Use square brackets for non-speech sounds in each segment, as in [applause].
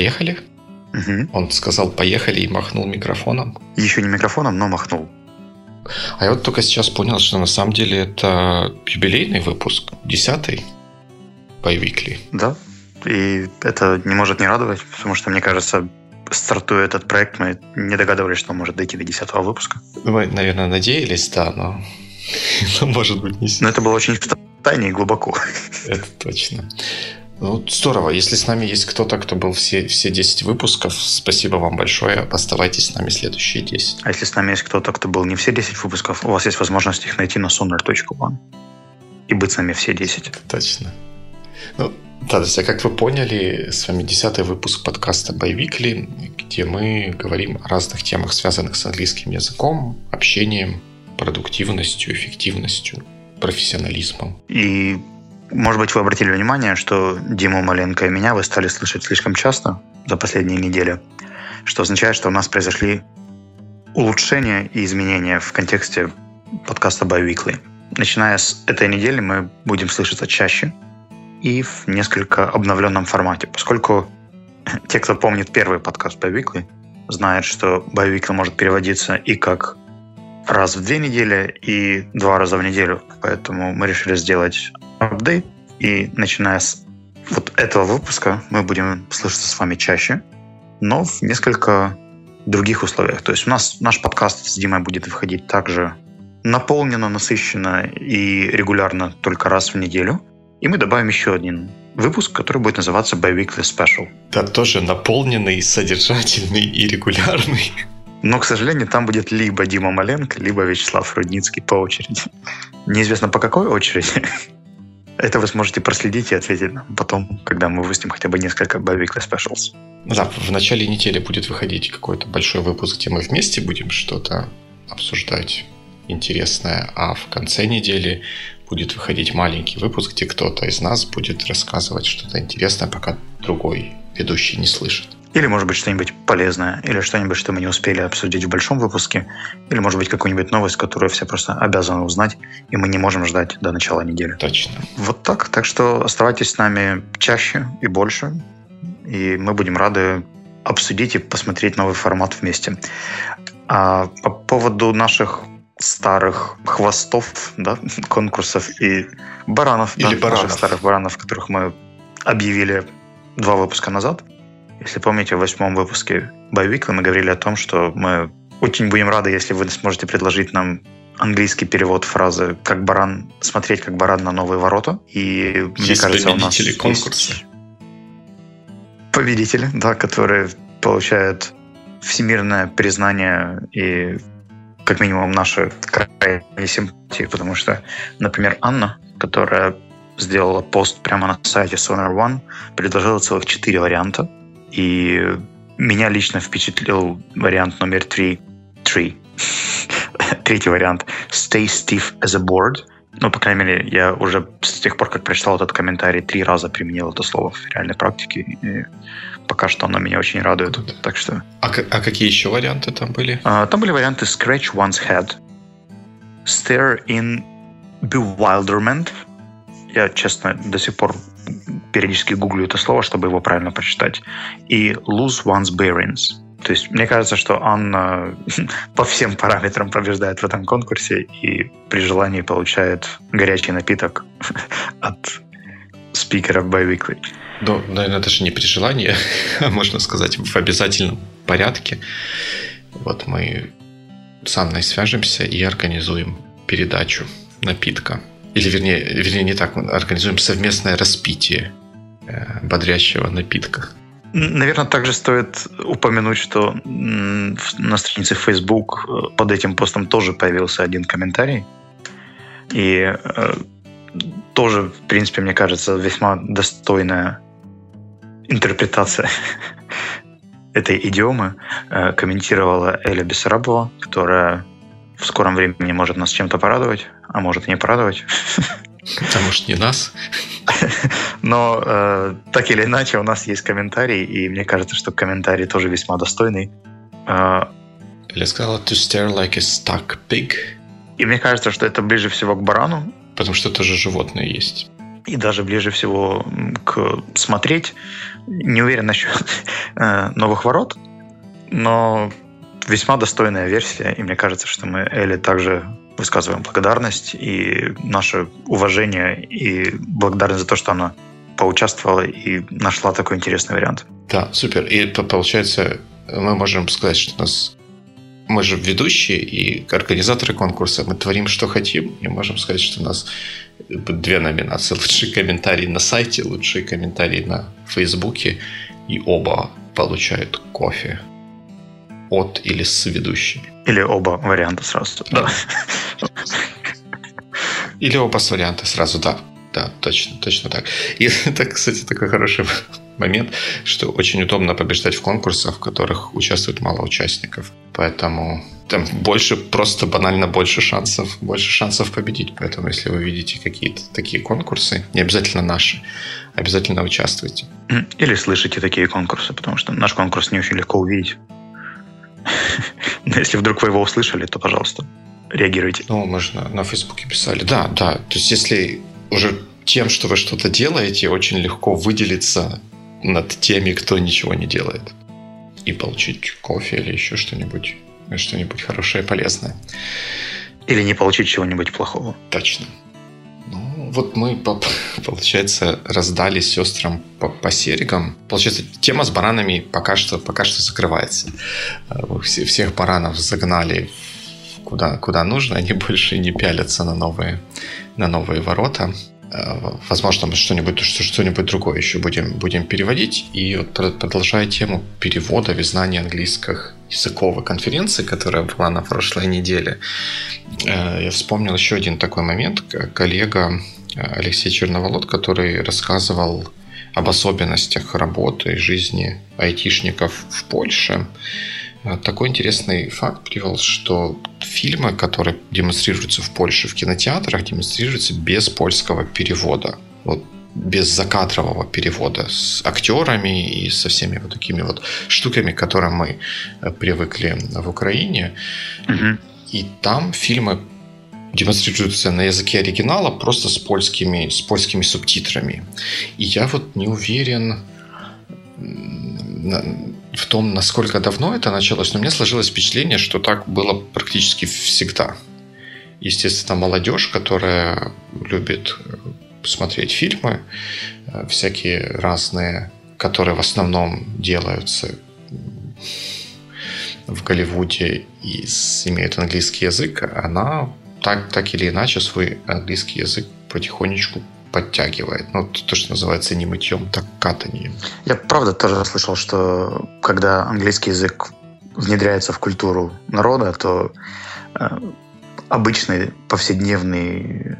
поехали? Угу. Он сказал «поехали» и махнул микрофоном. Еще не микрофоном, но махнул. А я вот только сейчас понял, что на самом деле это юбилейный выпуск, десятый Байвикли. Да, и это не может не радовать, потому что, мне кажется, стартуя этот проект, мы не догадывались, что он может дойти до десятого выпуска. Мы, наверное, надеялись, да, но, [laughs] но может быть не Но это было очень в тайне и глубоко. Это точно. Ну, здорово. Если с нами есть кто-то, кто был все, все 10 выпусков, спасибо вам большое. Оставайтесь с нами следующие 10. А если с нами есть кто-то, кто был не все 10 выпусков, у вас есть возможность их найти на sonar.one и быть с нами все 10. Точно. Ну, да, есть, а как вы поняли, с вами 10 выпуск подкаста Байвикли, где мы говорим о разных темах, связанных с английским языком, общением, продуктивностью, эффективностью, профессионализмом. И может быть, вы обратили внимание, что Диму Маленко и меня вы стали слышать слишком часто за последние недели, что означает, что у нас произошли улучшения и изменения в контексте подкаста Biweekly. Начиная с этой недели мы будем слышаться чаще и в несколько обновленном формате, поскольку [laughs] те, кто помнит первый подкаст Biweekly, знают, что Biweekly может переводиться и как раз в две недели и два раза в неделю. Поэтому мы решили сделать апдейт. И начиная с вот этого выпуска мы будем слышаться с вами чаще, но в несколько других условиях. То есть у нас наш подкаст с Димой будет выходить также наполненно, насыщенно и регулярно только раз в неделю. И мы добавим еще один выпуск, который будет называться Biweekly Special. Да, тоже наполненный, содержательный и регулярный. Но, к сожалению, там будет либо Дима Маленко, либо Вячеслав Рудницкий по очереди. Неизвестно по какой очереди. Это вы сможете проследить и ответить нам потом, когда мы выпустим хотя бы несколько Biweekly Specials. Да, в начале недели будет выходить какой-то большой выпуск, где мы вместе будем что-то обсуждать интересное, а в конце недели будет выходить маленький выпуск, где кто-то из нас будет рассказывать что-то интересное, пока другой ведущий не слышит. Или, может быть, что-нибудь полезное, или что-нибудь, что мы не успели обсудить в большом выпуске, или, может быть, какую-нибудь новость, которую все просто обязаны узнать, и мы не можем ждать до начала недели. Точно. Вот так. Так что оставайтесь с нами чаще и больше, и мы будем рады обсудить и посмотреть новый формат вместе. А по поводу наших старых хвостов, да, [laughs] конкурсов и баранов, Или да, баранов. наших старых баранов, которых мы объявили два выпуска назад. Если помните, в восьмом выпуске Байвикла мы говорили о том, что мы очень будем рады, если вы сможете предложить нам английский перевод фразы «как баран», смотреть как баран на новые ворота. И мне Есть кажется, у нас победители есть конкурса. победители, да, которые получают всемирное признание и как минимум наши крайние симпатии, потому что, например, Анна, которая сделала пост прямо на сайте Sonar One, предложила целых четыре варианта, и меня лично впечатлил вариант номер три. Три. [laughs] Третий вариант. Stay stiff as a board. Ну, по крайней мере, я уже с тех пор, как прочитал этот комментарий, три раза применил это слово в реальной практике. И пока что оно меня очень радует. Так что... А, а какие еще варианты там были? А, Там были варианты Scratch One's Head, Stare in Bewilderment. Я, честно, до сих пор периодически гуглю это слово, чтобы его правильно прочитать. И Lose One's Bearings. То есть мне кажется, что Анна [laughs] по всем параметрам побеждает в этом конкурсе и при желании получает горячий напиток [laughs] от спикеров Biweekly. Ну, наверное, даже не при желании, [laughs] а можно сказать, в обязательном порядке. Вот мы с Анной свяжемся и организуем передачу напитка. Или, вернее, вернее не так, мы организуем совместное распитие э, бодрящего напитка. Наверное, также стоит упомянуть, что на странице Facebook э, под этим постом тоже появился один комментарий. И э, тоже, в принципе, мне кажется, весьма достойная интерпретация [laughs] этой идиомы комментировала Эля Бессарабова, которая в скором времени может нас чем-то порадовать, а может и не порадовать. А может, не нас? [laughs] Но э, так или иначе у нас есть комментарий, и мне кажется, что комментарий тоже весьма достойный. Э, Или сказала to stare like a stuck pig, и мне кажется, что это ближе всего к барану. потому что тоже животные есть. и даже ближе всего к смотреть. Не уверен насчет [laughs] э, новых ворот, но весьма достойная версия, и мне кажется, что мы Элли также высказываем благодарность и наше уважение и благодарность за то, что она поучаствовала и нашла такой интересный вариант. Да, супер. И получается, мы можем сказать, что у нас мы же ведущие и организаторы конкурса, мы творим, что хотим, и можем сказать, что у нас две номинации. Лучший комментарий на сайте, лучший комментарий на Фейсбуке, и оба получают кофе от или с ведущими. Или оба варианта сразу. Да. [laughs] Или оба с варианта сразу, да. Да, точно, точно так. И [laughs] это, кстати, такой хороший [laughs] момент, что очень удобно побеждать в конкурсах, в которых участвует мало участников. Поэтому там больше, просто банально больше шансов, больше шансов победить. Поэтому, если вы видите какие-то такие конкурсы, не обязательно наши, обязательно участвуйте. Или слышите такие конкурсы, потому что наш конкурс не очень легко увидеть. [laughs] Но если вдруг вы его услышали, то, пожалуйста, реагируйте. Ну, мы же на, на Фейсбуке писали. Да, да. То есть, если уже тем, что вы что-то делаете, очень легко выделиться над теми, кто ничего не делает. И получить кофе или еще что-нибудь, что-нибудь хорошее и полезное. Или не получить чего-нибудь плохого. Точно. Вот мы, [laughs] получается, раздали сестрам по, по серегам. Получается, тема с баранами пока что, пока что закрывается. Э, все, всех баранов загнали куда, куда нужно, они [laughs] больше не пялятся на новые, на новые ворота. Э, возможно, мы что-нибудь что-нибудь другое еще будем, будем переводить. И вот продолжая тему перевода и знания английских языковой конференции, которая была на прошлой неделе, э, я вспомнил еще один такой момент. Коллега Алексей Черноволод, который рассказывал об особенностях работы и жизни айтишников в Польше. Э, такой интересный факт привел, что фильмы, которые демонстрируются в Польше в кинотеатрах, демонстрируются без польского перевода. Вот без закадрового перевода с актерами и со всеми вот такими вот штуками, к которым мы э, привыкли в Украине. Угу. И там фильмы демонстрируются на языке оригинала просто с польскими, с польскими субтитрами. И я вот не уверен, в том, насколько давно это началось, но мне сложилось впечатление, что так было практически всегда. Естественно, молодежь, которая любит э, смотреть фильмы, э, всякие разные, которые в основном делаются в Голливуде и имеют английский язык, она так, так или иначе свой английский язык потихонечку подтягивает. Ну, то, что называется не мытьем, так катанием. Я правда тоже слышал, что когда английский язык внедряется в культуру народа, то э, обычный повседневный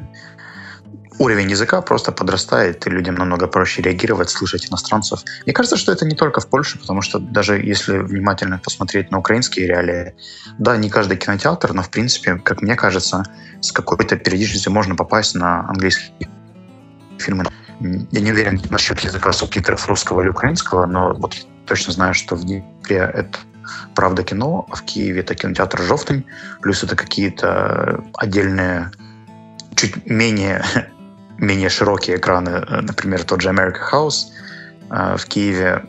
уровень языка просто подрастает, и людям намного проще реагировать, слышать иностранцев. Мне кажется, что это не только в Польше, потому что даже если внимательно посмотреть на украинские реалии, да, не каждый кинотеатр, но в принципе, как мне кажется, с какой-то периодичностью можно попасть на английский фильмы. Я не уверен насчет языка субтитров русского или украинского, но вот точно знаю, что в Днепре это «Правда кино», а в Киеве это кинотеатр «Жовтень», плюс это какие-то отдельные, чуть менее, [laughs] менее широкие экраны, например, тот же America House а в Киеве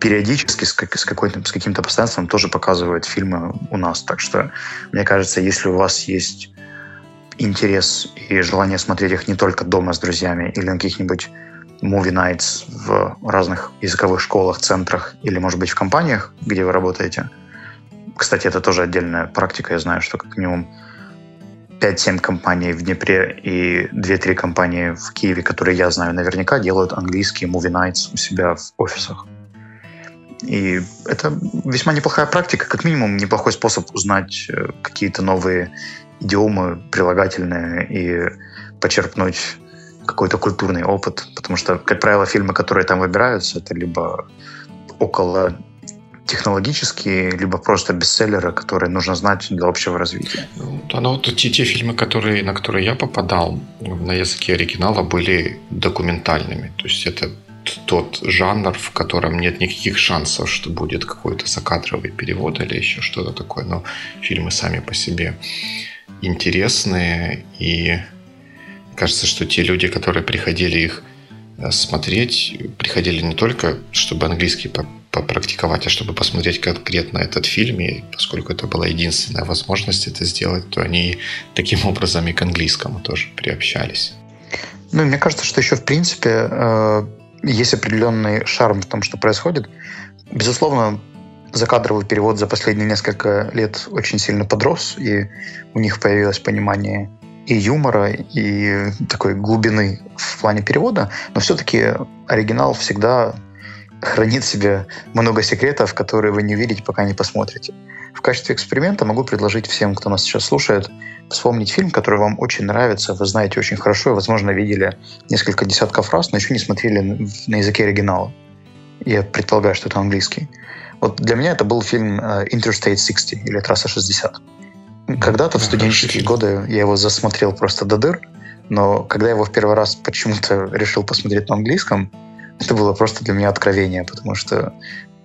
периодически с, как, с, с каким-то постоянством тоже показывают фильмы у нас. Так что, мне кажется, если у вас есть интерес и желание смотреть их не только дома с друзьями или на каких-нибудь movie nights в разных языковых школах, центрах или, может быть, в компаниях, где вы работаете. Кстати, это тоже отдельная практика. Я знаю, что как минимум 5-7 компаний в Днепре и 2-3 компании в Киеве, которые я знаю наверняка, делают английские movie nights у себя в офисах. И это весьма неплохая практика, как минимум неплохой способ узнать э, какие-то новые идиомы, прилагательные и почерпнуть какой-то культурный опыт, потому что, как правило, фильмы, которые там выбираются, это либо около технологические, либо просто бестселлеры, которые нужно знать для общего развития. Да, ну вот те, те фильмы, которые, на которые я попадал на языке оригинала, были документальными. То есть это тот жанр, в котором нет никаких шансов, что будет какой-то закадровый перевод или еще что-то такое. Но фильмы сами по себе интересные и кажется, что те люди, которые приходили их э, смотреть, приходили не только, чтобы английский попрактиковать, а чтобы посмотреть конкретно этот фильм. И поскольку это была единственная возможность это сделать, то они таким [laughs] образом и к английскому тоже приобщались. Ну, мне кажется, что еще в принципе э, есть определенный шарм в том, что происходит. Безусловно, закадровый перевод за последние несколько лет очень сильно подрос, и у них появилось понимание и юмора, и такой глубины в плане перевода, но все-таки оригинал всегда хранит в себе много секретов, которые вы не увидите, пока не посмотрите. В качестве эксперимента могу предложить всем, кто нас сейчас слушает, вспомнить фильм, который вам очень нравится, вы знаете очень хорошо и, возможно, видели несколько десятков раз, но еще не смотрели на языке оригинала. Я предполагаю, что это английский. Вот для меня это был фильм э, Interstate 60 или Трасса 60. Когда-то в студенческие годы я его засмотрел просто до дыр, но когда я его в первый раз почему-то решил посмотреть на английском, это было просто для меня откровение, потому что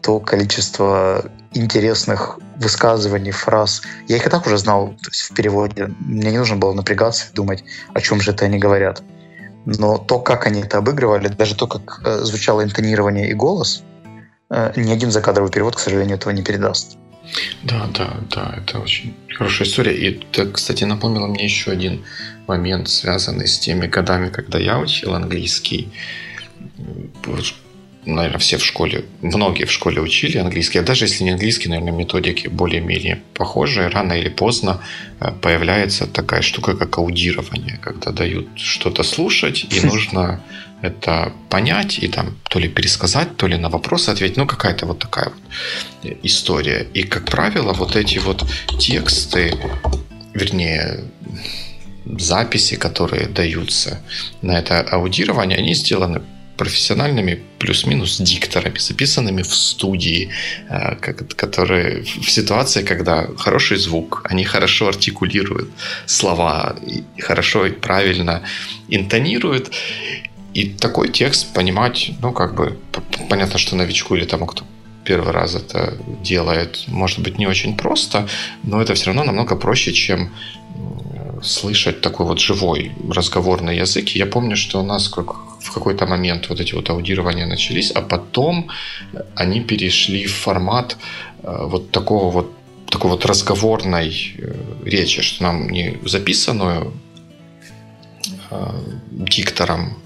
то количество интересных высказываний, фраз. Я их и так уже знал то есть в переводе. Мне не нужно было напрягаться и думать, о чем же это они говорят. Но то, как они это обыгрывали, даже то, как э, звучало интонирование и голос, э, ни один закадровый перевод, к сожалению, этого не передаст. Да, да, да, это очень хорошая история. И это, кстати, напомнило мне еще один момент, связанный с теми годами, когда я учил английский наверное, все в школе, многие в школе учили английский, а даже если не английский, наверное, методики более-менее похожие, рано или поздно э, появляется такая штука, как аудирование, когда дают что-то слушать, и [laughs] нужно это понять и там то ли пересказать, то ли на вопросы ответить. Ну, какая-то вот такая вот история. И, как правило, вот эти вот тексты, вернее, записи, которые даются на это аудирование, они сделаны профессиональными плюс-минус дикторами, записанными в студии, э, которые в ситуации, когда хороший звук, они хорошо артикулируют слова, хорошо и правильно интонируют. И такой текст понимать, ну, как бы, понятно, что новичку или тому, кто первый раз это делает, может быть, не очень просто, но это все равно намного проще, чем слышать такой вот живой разговорный язык. И я помню, что у нас как в какой-то момент вот эти вот аудирования начались, а потом они перешли в формат э, вот такого вот такой вот разговорной э, речи, что нам не записанную э, диктором,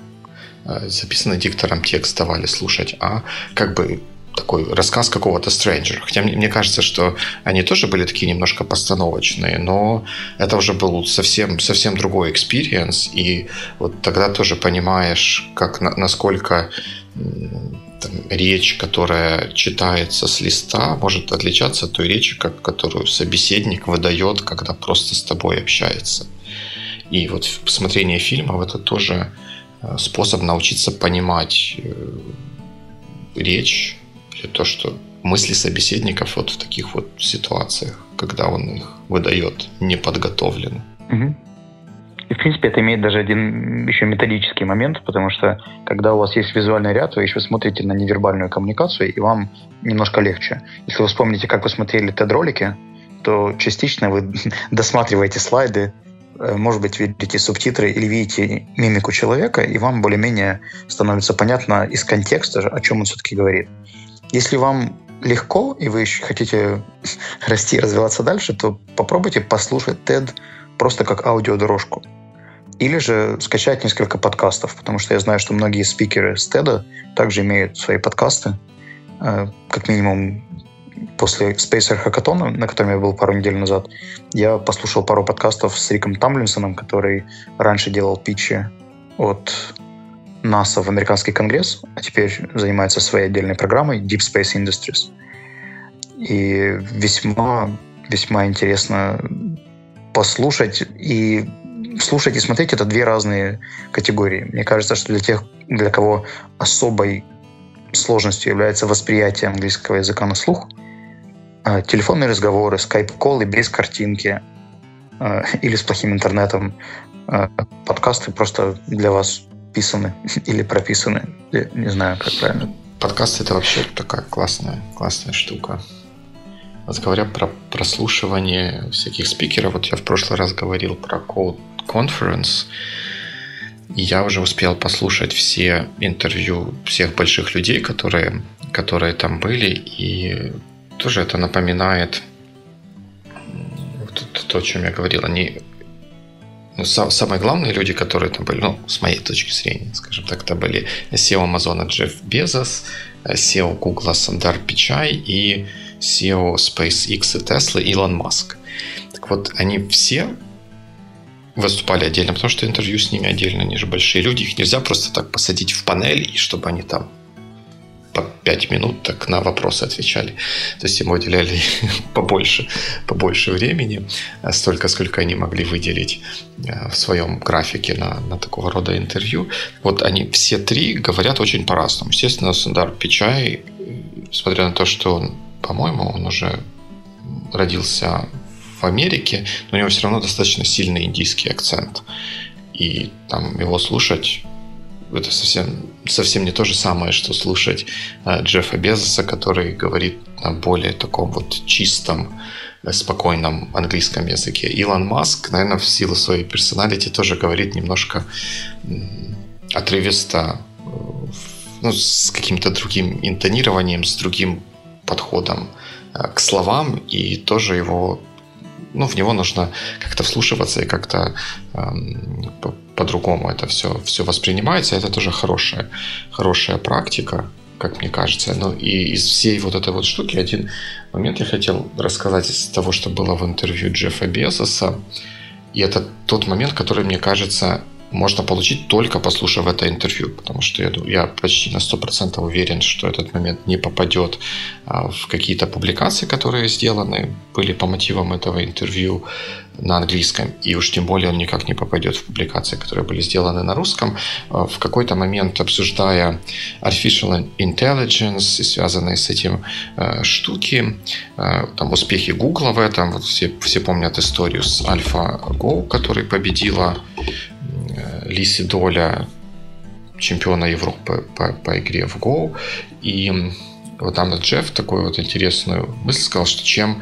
записанный диктором текст давали слушать, а как бы такой рассказ какого-то stranger а. Хотя мне, кажется, что они тоже были такие немножко постановочные, но это уже был совсем, совсем другой experience, и вот тогда тоже понимаешь, как, насколько там, речь, которая читается с листа, может отличаться от той речи, как, которую собеседник выдает, когда просто с тобой общается. И вот посмотрение фильмов это тоже э, способ научиться понимать э, речь или то, что мысли собеседников вот в таких вот ситуациях, когда он их выдает неподготовленно. Угу. И, в принципе, это имеет даже один еще методический момент, потому что когда у вас есть визуальный ряд, вы еще смотрите на невербальную коммуникацию, и вам немножко легче. Если вы вспомните, как вы смотрели TED-ролики, то частично вы [laughs] досматриваете слайды, э, может быть, видите субтитры или видите мимику человека, и вам более-менее становится понятно из контекста, о чем он все-таки говорит. Если вам легко, и вы еще хотите [laughs] расти и развиваться дальше, то попробуйте послушать TED просто как аудиодорожку. Или же скачать несколько подкастов, потому что я знаю, что многие спикеры с TED также имеют свои подкасты. Э, как минимум после Spacer Hackathon, на котором я был пару недель назад, я послушал пару подкастов с Риком Тамлинсоном, который раньше делал питчи от НАСА в американский конгресс, а теперь занимается своей отдельной программой Deep Space Industries. И весьма, весьма интересно послушать и слушать и смотреть это две разные категории. Мне кажется, что для тех, для кого особой сложностью является восприятие английского языка на слух, э, телефонные разговоры, скайп-коллы без картинки э, или с плохим интернетом, э, подкасты просто для вас писаны [laughs] или прописаны. Я не знаю, как правильно. Подкаст это вообще такая классная, классная штука. Вот говоря про прослушивание всяких спикеров, вот я в прошлый раз говорил про Code Conference. И я уже успел послушать все интервью всех больших людей, которые, которые там были. И тоже это напоминает то, то, о чем я говорил. Они ну, самые главные люди, которые там были, ну, с моей точки зрения, скажем так, это были SEO Амазона Джефф Безос, SEO Google Сандар Пичай и SEO SpaceX и Tesla Илон Маск. Так вот, они все выступали отдельно, потому что интервью с ними отдельно, они же большие люди, их нельзя просто так посадить в панель, и чтобы они там по 5 минут так на вопросы отвечали. То есть им уделяли [laughs] побольше, побольше времени, столько, сколько они могли выделить э, в своем графике на, на такого рода интервью. Вот они все три говорят очень по-разному. Естественно, Сандар Пичай, несмотря на то, что он, по-моему, он уже родился в Америке, но у него все равно достаточно сильный индийский акцент. И там его слушать это совсем, совсем не то же самое, что слушать э, Джеффа Безоса, который говорит на более таком вот чистом, э, спокойном английском языке. Илон Маск, наверное, в силу своей персоналити тоже говорит немножко отрывисто, э, ну, с каким-то другим интонированием, с другим подходом к словам, и тоже его ну, в него нужно как-то вслушиваться и как-то эм, по-другому это все, все воспринимается. Это тоже хорошая, хорошая практика, как мне кажется. Ну и из всей вот этой вот штуки один момент я хотел рассказать из того, что было в интервью Джеффа Безоса. И это тот момент, который, мне кажется, можно получить только послушав это интервью, потому что я, я почти на 100% уверен, что этот момент не попадет а, в какие-то публикации, которые сделаны, были по мотивам этого интервью на английском, и уж тем более он никак не попадет в публикации, которые были сделаны на русском. А, в какой-то момент, обсуждая artificial intelligence и связанные с этим а, штуки, там успехи Google в этом, вот все, все помнят историю с AlphaGo, который победила Лиси Доля, чемпиона Европы по, по игре в Go. И вот там Джефф такую вот интересную мысль сказал, что чем...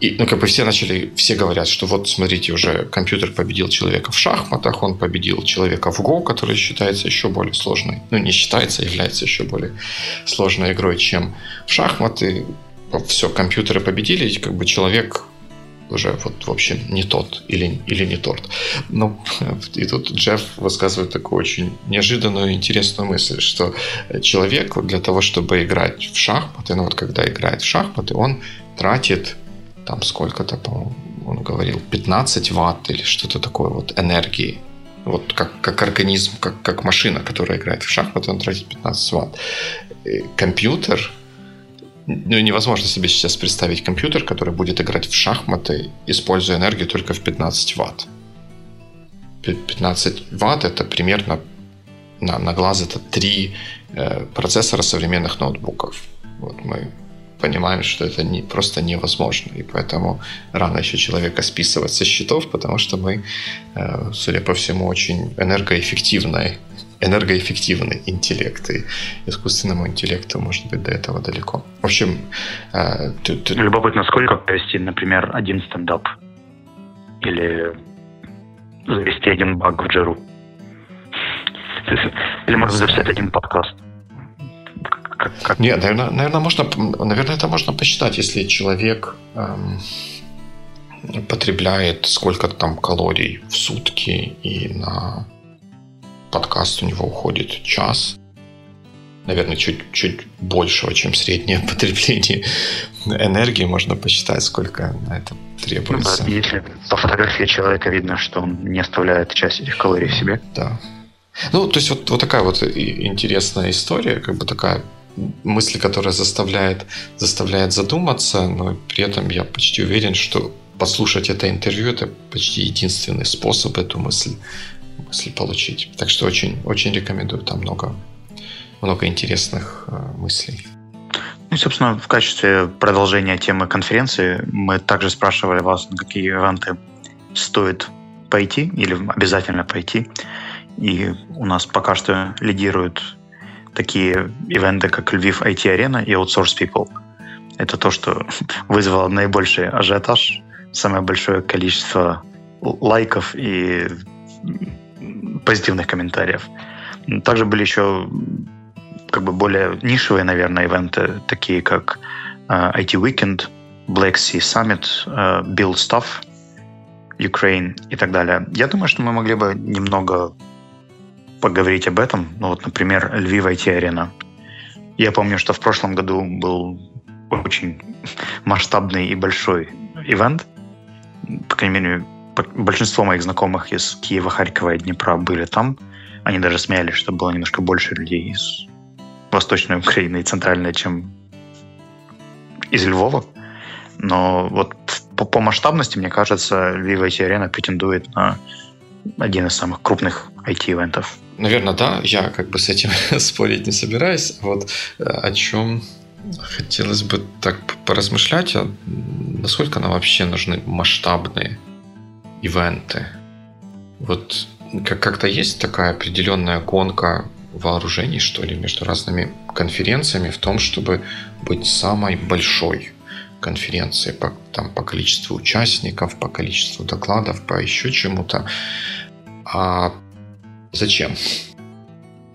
И, ну, как бы все начали, все говорят, что вот, смотрите, уже компьютер победил человека в шахматах, он победил человека в Go, который считается еще более сложной. Ну, не считается, а является еще более сложной игрой, чем в шахматы. Все, компьютеры победили, как бы человек уже вот, в общем, не тот или, или не торт. Ну, [laughs] и тут Джефф высказывает такую очень неожиданную интересную мысль, что человек для того, чтобы играть в шахматы, ну вот когда играет в шахматы, он тратит там сколько-то, по он говорил, 15 ватт или что-то такое вот энергии. Вот как, как организм, как, как машина, которая играет в шахматы, он тратит 15 ватт. И компьютер ну, невозможно себе сейчас представить компьютер, который будет играть в шахматы, используя энергию только в 15 ватт. 15 ватт это примерно на, на глаз это три э, процессора современных ноутбуков. Вот мы понимаем, что это не, просто невозможно. И поэтому рано еще человека списывать со счетов, потому что мы, э, судя по всему, очень энергоэффективная энергоэффективный интеллект. И искусственному интеллекту, может быть, до этого далеко. В общем... Э, ты, ты... Любопытно, сколько провести, например, один стендап? Или завести один баг в джеру? Или можно записать один подкаст? Как, как? Нет, наверное, наверное, можно, наверное, это можно посчитать, если человек эм, потребляет сколько-то там калорий в сутки и на подкаст у него уходит час. Наверное, чуть-чуть большего, чем среднее [laughs] потребление энергии. Можно посчитать, сколько на это требуется. Ну, да, если по фотографии человека видно, что он не оставляет часть этих калорий в себе. Да. Ну, то есть вот, вот такая вот интересная история, как бы такая мысль, которая заставляет, заставляет задуматься, но при этом я почти уверен, что послушать это интервью – это почти единственный способ эту мысль мысли получить. Так что очень, очень рекомендую. Там много, много интересных э, мыслей. Ну, собственно, в качестве продолжения темы конференции мы также спрашивали вас, на какие ивенты стоит пойти или обязательно пойти. И у нас пока что лидируют такие ивенты, как Львив IT-арена и Outsource People. Это то, что [laughs] вызвало наибольший ажиотаж, самое большое количество лайков и позитивных комментариев. Также были еще как бы более нишевые, наверное, ивенты, такие как uh, IT Weekend, Black Sea Summit, uh, Build Stuff, Ukraine и так далее. Я думаю, что мы могли бы немного поговорить об этом. Ну вот, например, Львив IT-арена. Я помню, что в прошлом году был очень масштабный и большой ивент. По крайней мере, большинство моих знакомых из Киева, Харькова и Днепра были там. Они даже смеялись, что было немножко больше людей из Восточной Украины и Центральной, чем из Львова. Но вот по, по масштабности, мне кажется, Viva IT Arena претендует на один из самых крупных IT-ивентов. Наверное, да. Я как бы с этим [laughs] спорить не собираюсь. Вот э, о чем хотелось бы так поразмышлять, а насколько нам вообще нужны масштабные ивенты. Вот как-то есть такая определенная гонка вооружений, что ли, между разными конференциями в том, чтобы быть самой большой конференцией по, там, по количеству участников, по количеству докладов, по еще чему-то. А зачем?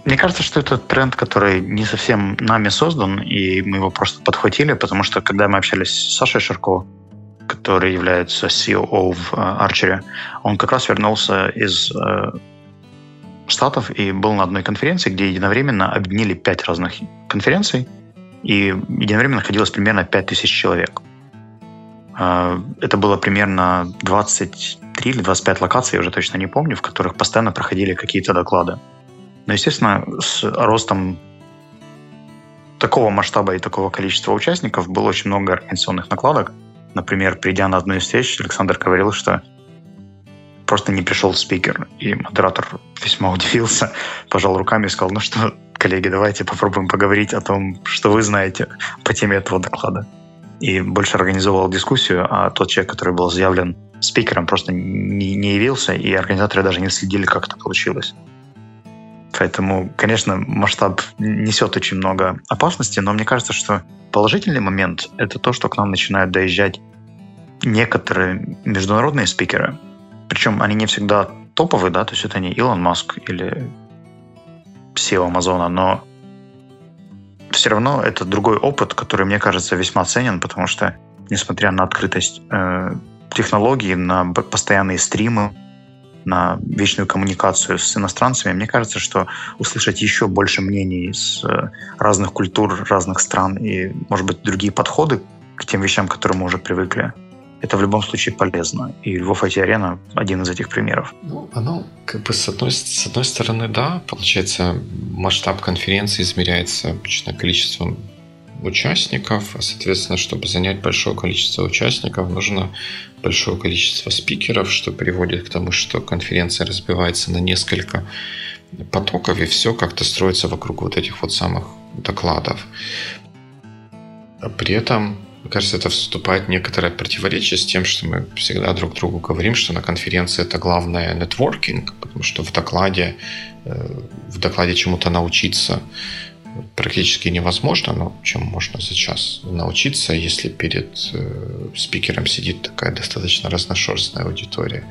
Мне кажется, что это тренд, который не совсем нами создан, и мы его просто подхватили, потому что когда мы общались с Сашей Шарко, который является CEO в Archery, он как раз вернулся из э, Штатов и был на одной конференции, где единовременно объединили пять разных конференций, и единовременно находилось примерно 5000 человек. Э, это было примерно 23 или 25 локаций, я уже точно не помню, в которых постоянно проходили какие-то доклады. Но, естественно, с ростом такого масштаба и такого количества участников было очень много организационных накладок. Например, придя на одну из встреч, Александр говорил, что просто не пришел спикер. И модератор весьма удивился, [laughs] пожал руками и сказал, ну что, коллеги, давайте попробуем поговорить о том, что вы знаете по теме этого доклада. И больше организовывал дискуссию, а тот человек, который был заявлен спикером, просто не, не явился, и организаторы даже не следили, как это получилось. Поэтому, конечно, масштаб несет очень много опасностей, но мне кажется, что положительный момент — это то, что к нам начинают доезжать некоторые международные спикеры. Причем они не всегда топовые, да, то есть это не Илон Маск или SEO Амазона, но все равно это другой опыт, который, мне кажется, весьма ценен, потому что, несмотря на открытость э, технологий, на постоянные стримы, на вечную коммуникацию с иностранцами, мне кажется, что услышать еще больше мнений с э, разных культур, разных стран и, может быть, другие подходы к тем вещам, к которым мы уже привыкли, это в любом случае полезно. И Львов IT-арена один из этих примеров. Ну, оно как бы с одной, с одной стороны, да, получается, масштаб конференции измеряется обычно количеством участников, а, соответственно, чтобы занять большое количество участников, нужно большое количество спикеров, что приводит к тому, что конференция разбивается на несколько потоков, и все как-то строится вокруг вот этих вот самых докладов. А при этом, мне кажется, это вступает в некоторое противоречие с тем, что мы всегда друг другу говорим, что на конференции это главное нетворкинг, потому что в докладе, э, в докладе чему-то научиться практически невозможно, но чем можно сейчас научиться, если перед э, спикером сидит такая достаточно разношерстная аудитория.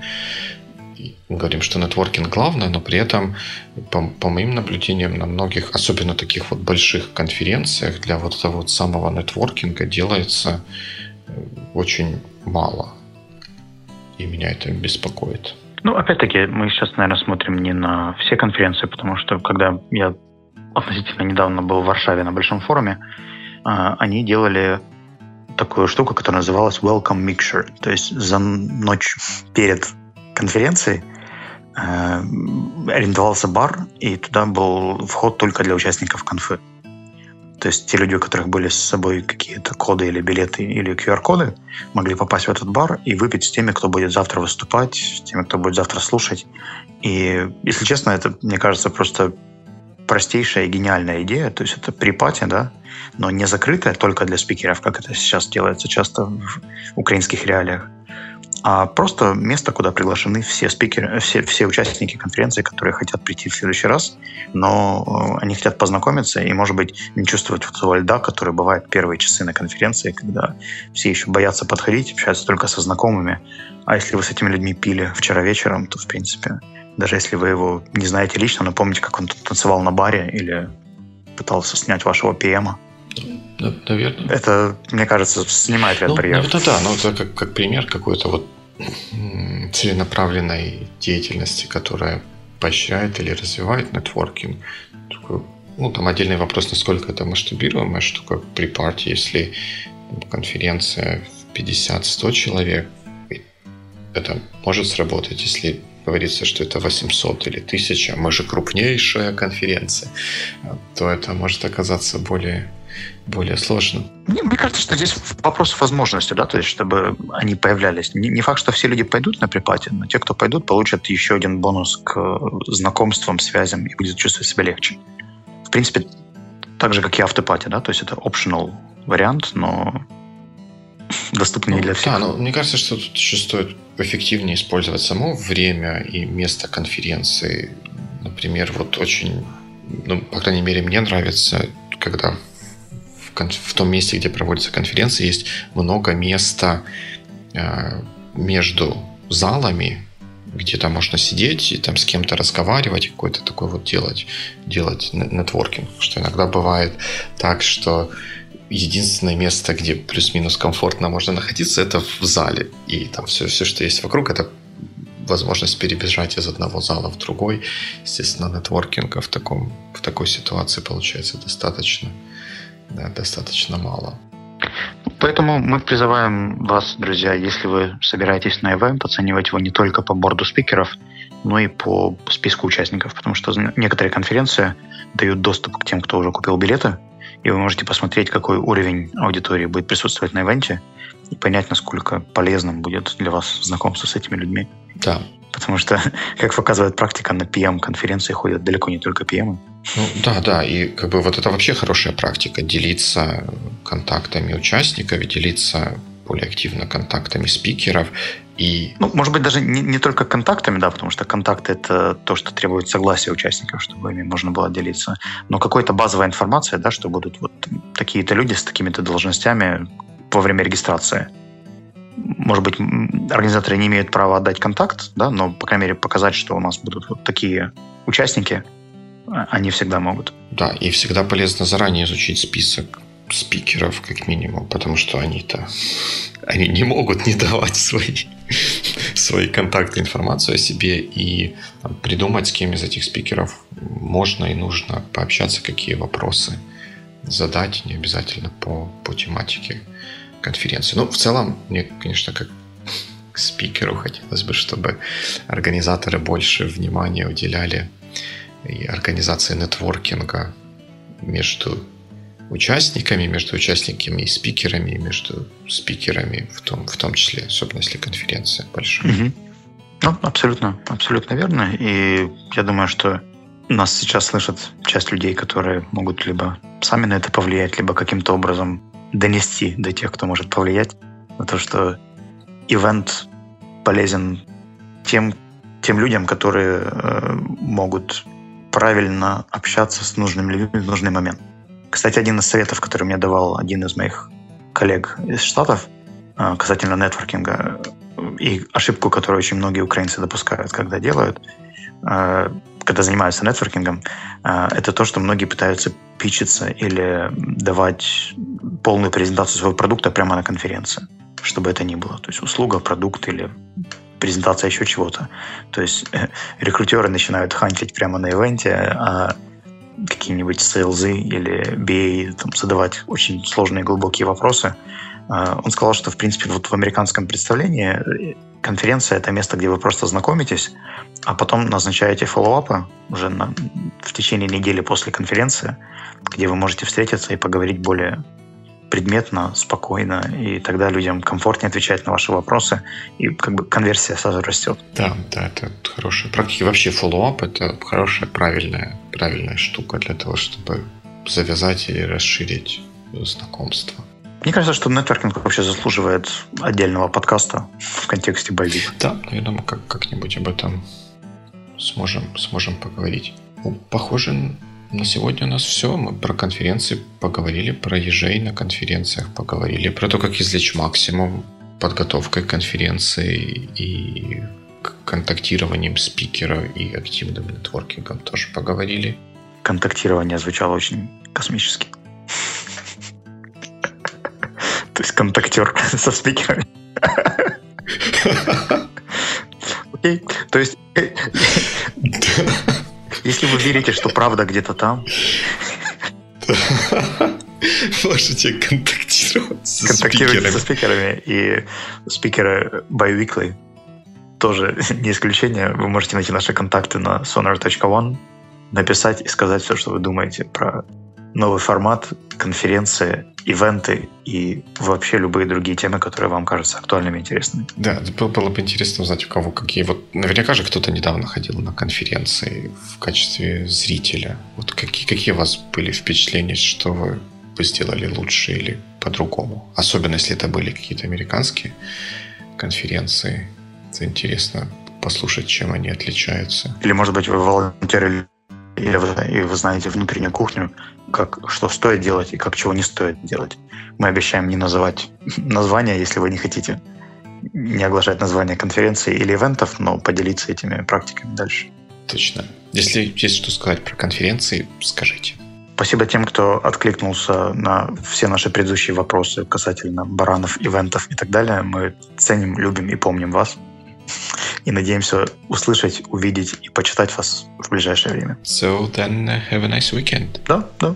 И говорим, что нетворкинг главное, но при этом, по, по моим наблюдениям, на многих, особенно таких вот больших конференциях, для вот этого вот самого нетворкинга делается э, очень мало. И меня это беспокоит. Ну, опять-таки, мы сейчас, наверное, смотрим не на все конференции, потому что когда я относительно недавно был в Варшаве на большом форуме, а, они делали такую штуку, которая называлась Welcome Mixture. То есть за ночь перед конференцией э, арендовался бар, и туда был вход только для участников конфы. То есть те люди, у которых были с собой какие-то коды или билеты или QR-коды, могли попасть в этот бар и выпить с теми, кто будет завтра выступать, с теми, кто будет завтра слушать. И, если честно, это, мне кажется, просто простейшая и гениальная идея, то есть это припати, да, но не закрытая только для спикеров, как это сейчас делается часто в украинских реалиях, а просто место, куда приглашены все спикеры, все, все участники конференции, которые хотят прийти в следующий раз, но э, они хотят познакомиться и, может быть, не чувствовать этого льда, который бывает первые часы на конференции, когда все еще боятся подходить, общаются только со знакомыми. А если вы с этими людьми пили вчера вечером, то, в принципе, Даже если вы его не знаете лично, но помните, как он танцевал на баре или пытался снять вашего ПМа. Наверное. Это, мне кажется, снимает ряд ну, барьеров. Это да, но это как, как пример какой-то вот целенаправленной деятельности, которая поощряет или развивает нетворкинг. Ну, там отдельный вопрос, насколько это масштабируемая штука при партии, если конференция в 50-100 человек, это может сработать, если говорится, что это 800 или 1000, мы же крупнейшая конференция, то это может оказаться более более сложно. Мне, мне кажется, что здесь вопрос возможности, да, то есть чтобы они появлялись. Не, не факт, что все люди пойдут на припати, но те, кто пойдут, получат еще один бонус к знакомствам, связям и будет чувствовать себя легче. В принципе, так же, как и автопати, да, то есть это optional вариант, но доступный ну, для всех. Да, но мне кажется, что тут еще стоит эффективнее использовать само время и место конференции. Например, вот очень, ну, по крайней мере, мне нравится, когда в том месте, где проводится конференция, есть много места э, между залами, где там можно сидеть и там с кем-то разговаривать, какой-то такой вот делать, делать нетворкинг. Что иногда бывает так, что единственное место, где плюс-минус комфортно можно находиться, это в зале. И там все, все, что есть вокруг, это возможность перебежать из одного зала в другой. Естественно, нетворкинга в, таком, в такой ситуации получается достаточно да, достаточно мало. Поэтому мы призываем вас, друзья, если вы собираетесь на ивент, оценивать его не только по борду спикеров, но и по списку участников, потому что некоторые конференции дают доступ к тем, кто уже купил билеты, и вы можете посмотреть, какой уровень аудитории будет присутствовать на ивенте, и понять, насколько полезным будет для вас знакомство с этими людьми. Да. Потому что, [laughs] как показывает практика, на PM-конференции ходят далеко не только PM. Ну, да, да, и как бы вот это вообще хорошая практика, делиться контактами участников, делиться более активно контактами спикеров и... Ну, может быть, даже не, не только контактами, да, потому что контакты — это то, что требует согласия участников, чтобы ими можно было делиться, но какой-то базовая информация, да, что будут вот такие-то люди с такими-то должностями во время регистрации может быть, организаторы не имеют права отдать контакт, да, но, по крайней мере, показать, что у нас будут вот такие участники, а, они всегда могут. Да, и всегда полезно заранее изучить список спикеров, как минимум, потому что они-то они не могут не давать свои, свои контакты, информацию о себе и там, придумать, с кем из этих спикеров можно и нужно пообщаться, какие вопросы задать, не обязательно по, по тематике конференции. Ну, в целом, мне, конечно, как спикеру хотелось бы, чтобы организаторы больше внимания уделяли и организации нетворкинга между участниками, между участниками и спикерами, между спикерами в том, в том числе, особенно если конференция большая. Угу. Ну, абсолютно, абсолютно верно. И я думаю, что нас сейчас слышат часть людей, которые могут либо сами на это повлиять, либо каким-то образом донести до тех, кто может повлиять на то, что ивент полезен тем, тем людям, которые э, могут правильно общаться с нужными людьми в нужный момент. Кстати, один из советов, который мне давал один из моих коллег из Штатов э, касательно нетворкинга, и ошибку, которую очень многие украинцы допускают, когда делают, э, когда занимаются нетворкингом, э, это то, что многие пытаются пичиться или давать полную презентацию своего продукта прямо на конференции, чтобы это ни было. То есть услуга, продукт или презентация еще чего-то. То есть рекрутеры начинают хантить прямо на ивенте, а какие-нибудь сейлзы или BA там, задавать очень сложные глубокие вопросы. А, он сказал, что, в принципе, вот в американском представлении э, конференция — это место, где вы просто знакомитесь, а потом назначаете follow-up ы уже на, в течение недели после конференции, где вы можете встретиться и поговорить более предметно, спокойно, и тогда людям комфортнее отвечать на ваши вопросы, и как бы конверсия сразу растет. Да, да, это хорошая практика. Вообще фоллоуап — это хорошая, правильная, правильная штука для того, чтобы завязать или расширить знакомство. Мне кажется, что нетворкинг вообще заслуживает отдельного подкаста в контексте боевик. Да, я думаю, как- как-нибудь об этом сможем, сможем поговорить. Ну, похоже, на сегодня у нас все. Мы про конференции поговорили, про ежей на конференциях поговорили, про то, как извлечь максимум подготовкой конференции и контактированием спикера и активным нетворкингом тоже поговорили. Контактирование звучало очень космически. То есть контактер со спикерами. [laughs] Окей. То есть, э, если вы верите, что правда где-то там, можете контактировать со контактируйте со спикерами. спикерами. И спикеры Biweekly тоже [laughs] не исключение. Вы можете найти наши контакты на sonar.one, написать и сказать все, что вы думаете про новый формат, конференции, ивенты и вообще любые другие темы, которые вам кажутся актуальными и интересными. Да, было, было бы интересно узнать, у кого какие. Вот наверняка же кто-то недавно ходил на конференции в качестве зрителя. Вот какие, какие у вас были впечатления, что вы бы сделали лучше или по-другому? Особенно, если это были какие-то американские конференции. Это интересно послушать, чем они отличаются. Или, может быть, вы волонтерили или вы, и вы знаете внутреннюю кухню, как, что стоит делать и как чего не стоит делать. Мы обещаем не называть [laughs] названия, если вы не хотите не оглашать название конференции или ивентов, но поделиться этими практиками дальше. Точно. Если есть что сказать про конференции, скажите. Спасибо тем, кто откликнулся на все наши предыдущие вопросы касательно баранов, ивентов и так далее. Мы ценим, любим и помним вас. И надеемся услышать, увидеть и почитать вас в ближайшее время. So then uh, have a nice weekend. Да, да.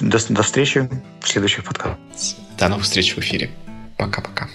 До, до встречи в следующих подкастах. До новых встреч в эфире. Пока-пока.